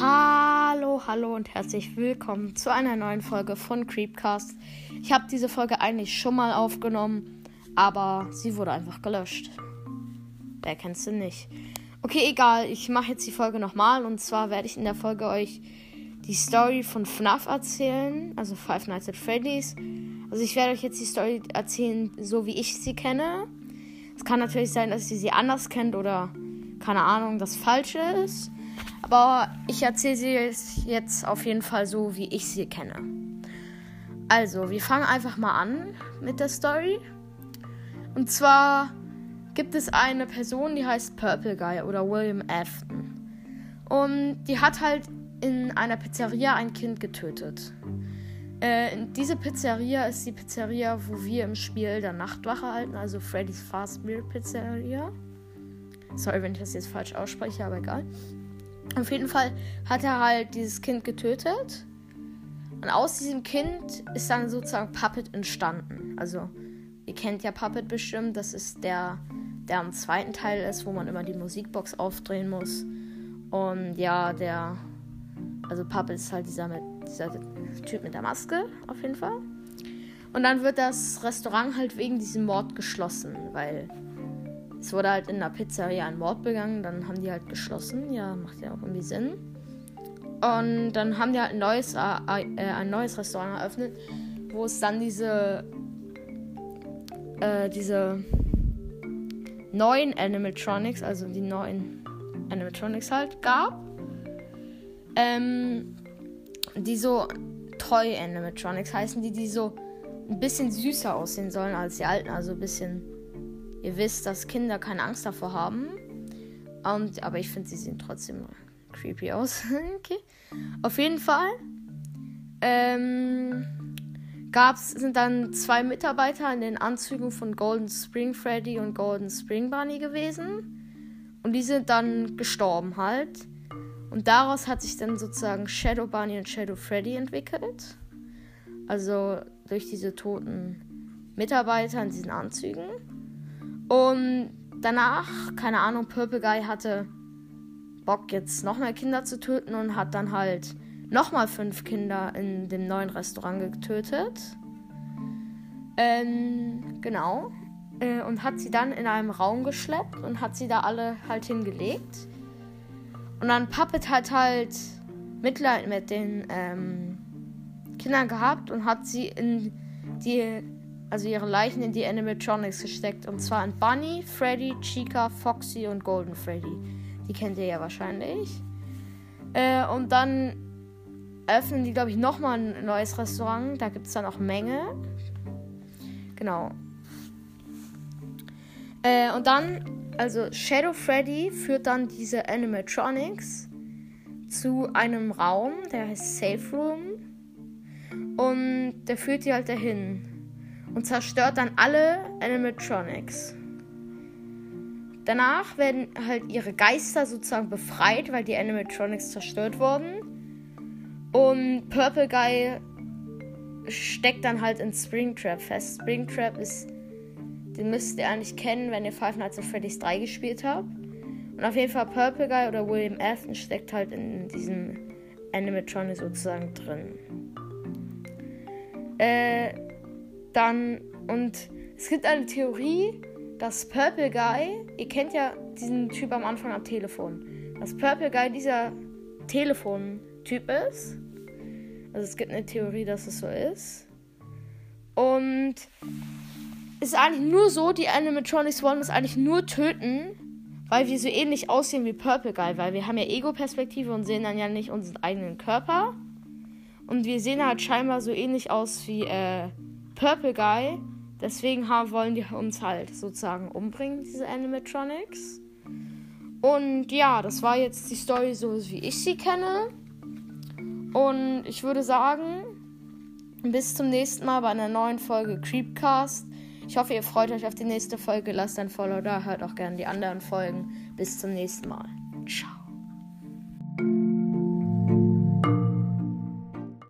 Hallo, hallo und herzlich willkommen zu einer neuen Folge von Creepcast. Ich habe diese Folge eigentlich schon mal aufgenommen, aber sie wurde einfach gelöscht. Wer kennt sie nicht? Okay, egal, ich mache jetzt die Folge nochmal und zwar werde ich in der Folge euch die Story von FNAF erzählen, also Five Nights at Freddy's. Also ich werde euch jetzt die Story erzählen, so wie ich sie kenne. Kann natürlich sein, dass ihr sie anders kennt oder keine Ahnung, das falsche ist. Aber ich erzähle sie jetzt auf jeden Fall so, wie ich sie kenne. Also, wir fangen einfach mal an mit der Story. Und zwar gibt es eine Person, die heißt Purple Guy oder William Afton. Und die hat halt in einer Pizzeria ein Kind getötet. Äh, diese Pizzeria ist die Pizzeria, wo wir im Spiel der Nachtwache halten, also Freddy's Fast Meal Pizzeria. Sorry, wenn ich das jetzt falsch ausspreche, aber egal. Auf jeden Fall hat er halt dieses Kind getötet. Und aus diesem Kind ist dann sozusagen Puppet entstanden. Also, ihr kennt ja Puppet bestimmt. Das ist der, der am zweiten Teil ist, wo man immer die Musikbox aufdrehen muss. Und ja, der. Also, Puppet ist halt dieser, mit, dieser Typ mit der Maske, auf jeden Fall. Und dann wird das Restaurant halt wegen diesem Mord geschlossen, weil es wurde halt in der Pizzeria ein Mord begangen, dann haben die halt geschlossen. Ja, macht ja auch irgendwie Sinn. Und dann haben die halt ein neues, äh, äh, ein neues Restaurant eröffnet, wo es dann diese, äh, diese neuen Animatronics, also die neuen Animatronics halt gab. Ähm, die so Toy Animatronics heißen, die, die so ein bisschen süßer aussehen sollen als die alten, also ein bisschen Ihr wisst, dass Kinder keine Angst davor haben. Und, aber ich finde, sie sehen trotzdem creepy aus. okay. Auf jeden Fall ähm, gab's, sind dann zwei Mitarbeiter in den Anzügen von Golden Spring Freddy und Golden Spring Bunny gewesen. Und die sind dann gestorben halt. Und daraus hat sich dann sozusagen Shadow Bunny und Shadow Freddy entwickelt. Also durch diese toten Mitarbeiter in diesen Anzügen. Und danach, keine Ahnung, Purple Guy hatte Bock, jetzt noch mehr Kinder zu töten und hat dann halt nochmal fünf Kinder in dem neuen Restaurant getötet. Ähm, genau. Äh, und hat sie dann in einem Raum geschleppt und hat sie da alle halt hingelegt. Und dann Puppet hat halt Mitleid mit den ähm, Kindern gehabt und hat sie in die also ihre Leichen in die Animatronics gesteckt. Und zwar in Bunny, Freddy, Chica, Foxy und Golden Freddy. Die kennt ihr ja wahrscheinlich. Äh, und dann öffnen die, glaube ich, nochmal ein neues Restaurant. Da gibt es dann auch Menge. Genau. Äh, und dann, also Shadow Freddy führt dann diese Animatronics zu einem Raum, der heißt Safe Room. Und der führt die halt dahin und zerstört dann alle Animatronics. Danach werden halt ihre Geister sozusagen befreit, weil die Animatronics zerstört wurden. Und Purple Guy steckt dann halt in Springtrap fest. Springtrap ist, den müsst ihr eigentlich kennen, wenn ihr Five Nights at Freddy's 3 gespielt habt. Und auf jeden Fall Purple Guy oder William Afton steckt halt in diesem Animatronic sozusagen drin. Äh, dann, und es gibt eine Theorie, dass Purple Guy, ihr kennt ja diesen Typ am Anfang am Telefon, dass Purple Guy dieser Telefon-Typ ist. Also es gibt eine Theorie, dass es so ist. Und ist eigentlich nur so, die Animatronics wollen uns eigentlich nur töten, weil wir so ähnlich aussehen wie Purple Guy, weil wir haben ja Ego-Perspektive und sehen dann ja nicht unseren eigenen Körper. Und wir sehen halt scheinbar so ähnlich aus wie äh, Purple Guy. Deswegen haben, wollen die uns halt sozusagen umbringen, diese Animatronics. Und ja, das war jetzt die Story so, wie ich sie kenne. Und ich würde sagen, bis zum nächsten Mal bei einer neuen Folge Creepcast. Ich hoffe, ihr freut euch auf die nächste Folge. Lasst ein Follow da, hört auch gerne die anderen Folgen. Bis zum nächsten Mal. Ciao.